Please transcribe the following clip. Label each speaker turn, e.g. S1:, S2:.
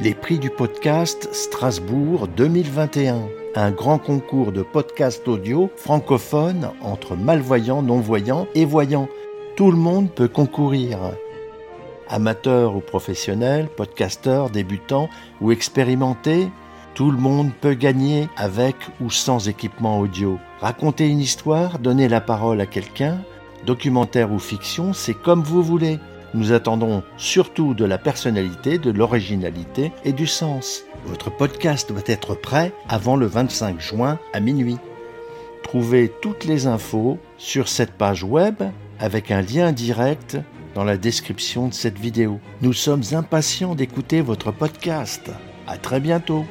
S1: les prix du podcast Strasbourg 2021, un grand concours de podcasts audio francophone entre malvoyants, non-voyants et voyants. Tout le monde peut concourir. Amateurs ou professionnels, podcasteurs, débutants ou expérimentés, tout le monde peut gagner avec ou sans équipement audio. Raconter une histoire, donner la parole à quelqu'un, documentaire ou fiction, c'est comme vous voulez. Nous attendons surtout de la personnalité, de l'originalité et du sens. Votre podcast doit être prêt avant le 25 juin à minuit. Trouvez toutes les infos sur cette page web avec un lien direct dans la description de cette vidéo. Nous sommes impatients d'écouter votre podcast. À très bientôt.